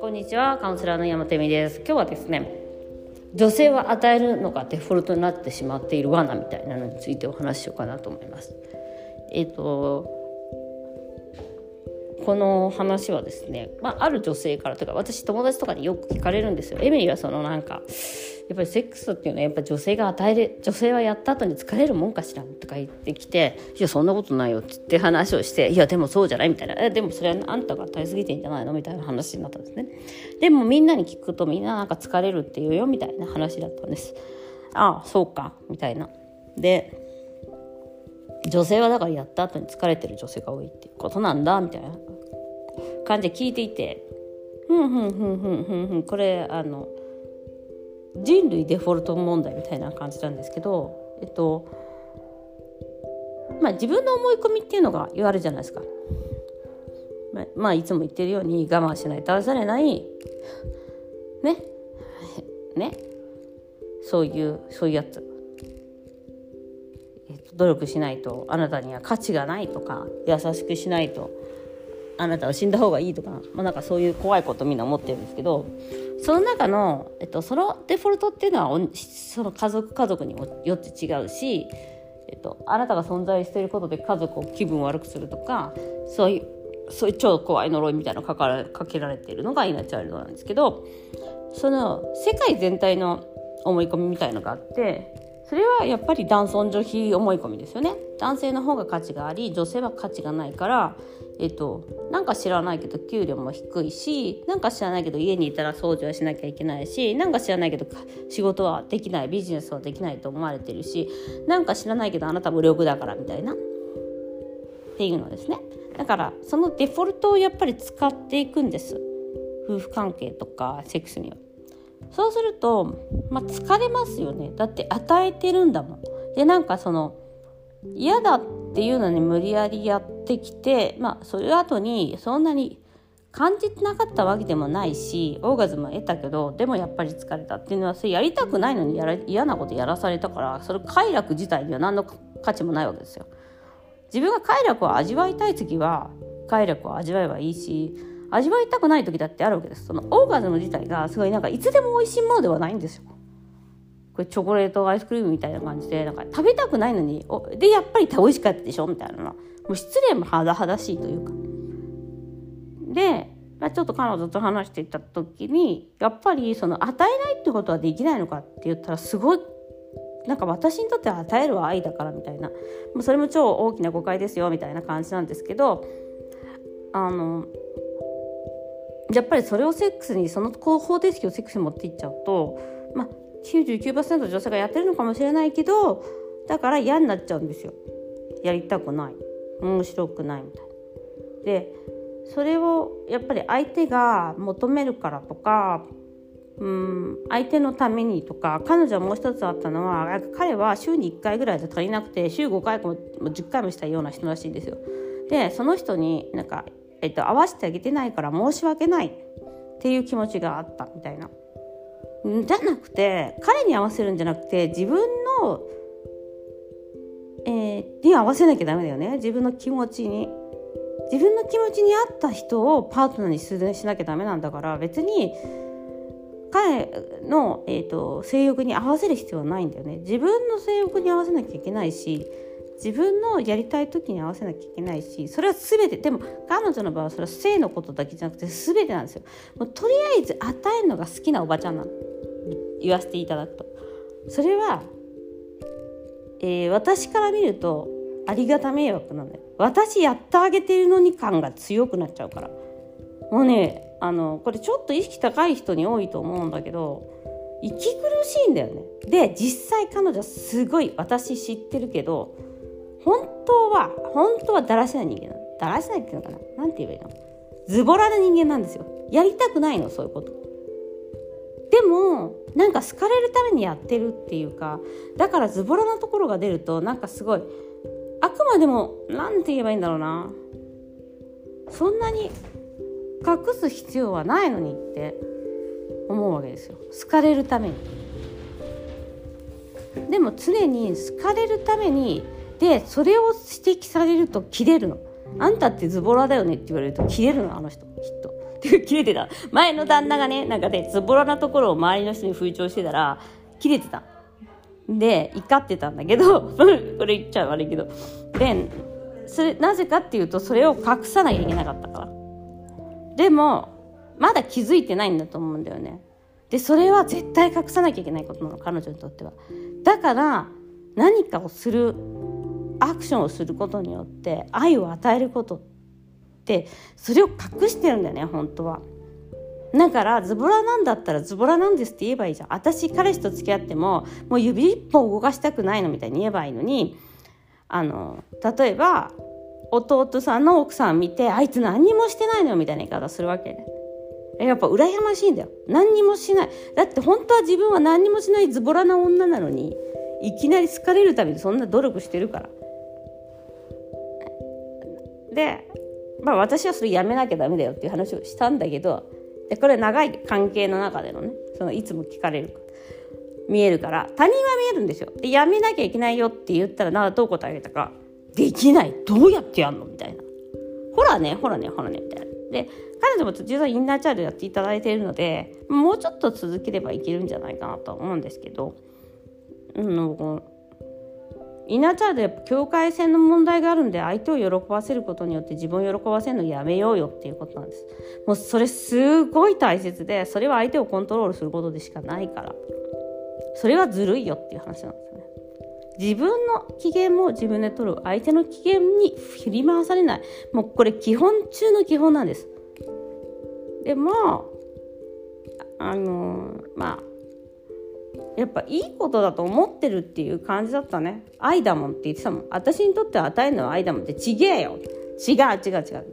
こんにちはカウンセラーの山手美です。今日はですね女性は与えるのがデフォルトになってしまっている罠みたいなのについてお話ししようかなと思います。えっ、ー、とこの話はですね、まあ、ある女性からとか私友達とかによく聞かれるんですよ。エミリーはそのなんかやっぱりセックスっていうのはやっぱ女性が与える女性はやった後に疲れるもんかしらとか言ってきて「いやそんなことないよ」って言って話をして「いやでもそうじゃない」みたいな「えでもそれはあんたが与えすぎてんじゃないの?」みたいな話になったんですね。でもみんなに聞くとみんななんか疲れるっていうよみたいな話だったんです。ああそうかみたいな。で女性はだからやった後に疲れてる女性が多いっていうことなんだみたいな感じで聞いていて。ふんふんふんふんふんふん。これあの人類デフォルト問題みたいな感じなんですけどえっとまあ自分の思い込みっていうのが言われるじゃないですか。まあ、まあ、いつも言ってるように我慢しないと愛されない。ね。ね。そういうそういうやつ、えっと、努力しないとあなたには価値がないとか優しくしないと。あなたは死んだ方がいいとか、まあ、なんかそういう怖いことみんな思ってるんですけどその中の、えっと、そのデフォルトっていうのはその家族家族にもよって違うし、えっと、あなたが存在していることで家族を気分悪くするとかそういうそういう超怖い呪いみたいなのかからかけられているのがイナチュラルドなんですけどその世界全体の思い込みみたいのがあってそれはやっぱり男尊女卑思い込みですよね。男性の方が価値があり女性は価値がないからえっと、なんか知らないけど給料も低いしなんか知らないけど家にいたら掃除はしなきゃいけないしなんか知らないけど仕事はできないビジネスはできないと思われてるしなんか知らないけどあなた無力だからみたいな。っていうのですね。だからそのデフォルトをやっぱり使っていくんです。夫婦関係とかセックスには。そうすると、まあ、疲れますよねだって与えてるんだもん。でなんかその嫌だっていうのに無理やりやってきてまあそれ後にそんなに感じてなかったわけでもないしオーガズム得たけどでもやっぱり疲れたっていうのはそれやりたくないのにやら嫌なことやらされたからそれ快楽自体には何の価値もないわけですよ。自分が快楽を味わいたい時は快楽を味わえばいいし味わいたくない時だってあるわけです。そのオーガズム自体がすごいなんかいつでも美味しいものではないんですよ。これチョコレートアイスクリームみたいな感じでなんか食べたくないのにおでやっぱり美味しかったでしょみたいなの。もう失礼も甚だしいというか。で、まあ、ちょっと彼女と話していた時にやっぱりその与えないってことはできないのかって言ったらすごいなんか私にとっては与えるは愛だからみたいな。もうそれも超大きな誤解ですよみたいな感じなんですけどあのやっぱりそれをセックスにその方程式をセックスに持っていっちゃうと、まあ、99%女性がやってるのかもしれないけどだから嫌になっちゃうんですよやりたくない面白くないみたいな。でそれをやっぱり相手が求めるからとかうん相手のためにとか彼女はもう一つあったのは彼は週に1回ぐらいで足りなくて週5回も10回もしたような人らしいんですよ。でその人になんか、えっと、合わせてあげてないから申し訳ないっていう気持ちがあったみたいな。じゃなくて彼に合わせるんじゃなくて自分の、えー、に合わせなきゃダメだよね自分の気持ちに。自分の気持ちに合った人をパートナーにするしなきゃダメなんだから別に彼の、えーと、性欲に合わせる必要はないんだよね自分の性欲に合わせなきゃいけないし自分のやりたい時に合わせなきゃいけないしそれは全てでも彼女の場合はそれは性のことだけじゃなくて全てなんですよ。もうとりあえず与えるのが好きなおばちゃんなの。言わせていただくと。それは、えー、私から見るとありがた迷惑なんだよ。私やってあげてるのに感が強くなっちゃうから。もうねあのこれちょっと意識高い人に多いと思うんだけど息苦しいんだよね。で実際彼女すごい私知ってるけど本当は本当はだらしない人間なの。だらしないっていうのかな？なんて言えばいいの？ズボラな人間なんですよ。やりたくないのそういうこと。でもなんか好かれるためにやってるっていうかだからズボラなところが出るとなんかすごいあくまでも何て言えばいいんだろうな。そんなに隠す必要はないのにって思うわけですよ。好かれるために。でも常に好かれるためにでそれを指摘されると切れるの。あんたってズボラだよね？って言われると切れるのあの人。きっと。切れてた。前の旦那がねなんかねズボラなところを周りの人に風潮してたら切れてた。で怒ってたんだけど これ言っちゃ悪いけど。でそれなぜかっていうとそれを隠さなきゃいけなかったから。でもまだ気づいてないんだと思うんだよね。でそれは絶対隠さなきゃいけないことなの彼女にとっては。だから何かをするアクションをすることによって愛を与えることってそれを隠してるんだよね本当は。だからズボラなんだったらズボラなんですって言えばいいじゃん。私彼氏と付き合ってももう指一本動かしたくないのみたいに言えばいいのにあの例えば弟さんの奥さん見てあいつ何にもしてないのみたいな言い方するわけ。やっぱ羨ましいんだよ。何にもしない。だって本当は自分は何にもしないズボラな女なのにいきなり好かれるためにそんな努力してるから。でまあ私はそれやめなきゃダメだよっていう話をしたんだけどでこれ長い関係の中でのねそのいつも聞かれる見えるから他人は見えるんですよ。でやめなきゃいけないよって言ったらなどう答えられたかできない。どうやってやんの？みたいな。ほらねほらねほらねみたいな。で彼女も実はインナーチャイルドやっていただいているのでもうちょっと続ければいけるんじゃないかなと思うんですけど、うん、インナーチャイルドやっぱ境界線の問題があるんで相手を喜ばせることによって自分を喜ばせるのやめようよっていうことなんです。もうそれすごい大切でそれは相手をコントロールすることでしかないから。それはずるいよっていう話なんですよね。自分の機嫌も自分で取る相手の機嫌に振り回されない。もうこれ基本中の基本なんです。でもあのまあやっぱいいことだと思ってるっていう感じだったね。愛だもんって言ってたもん。私にとっては与えるのは愛だもんってちげえよ。違う違う違う。みたいな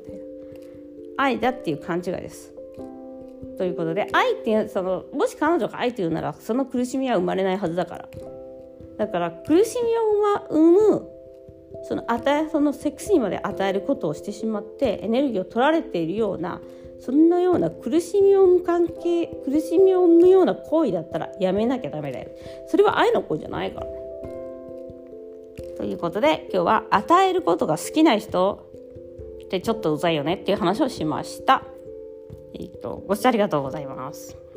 愛だっていう勘違いです。ということで愛っていうそのもし彼女が愛というならその苦しみは生まれないはずだから。だから苦しみを生むその与えそのセックスにまで与えることをしてしまってエネルギーを取られているようなそんなような苦しみを生む関係苦しみを生むような行為だったらやめなきゃダメだよ。それは愛の行為じゃないからね。ということで今日は与えることが好きな人ってちょっとうざいよねっていう話をしました。えっ、ー、とご視聴ありがとうございます。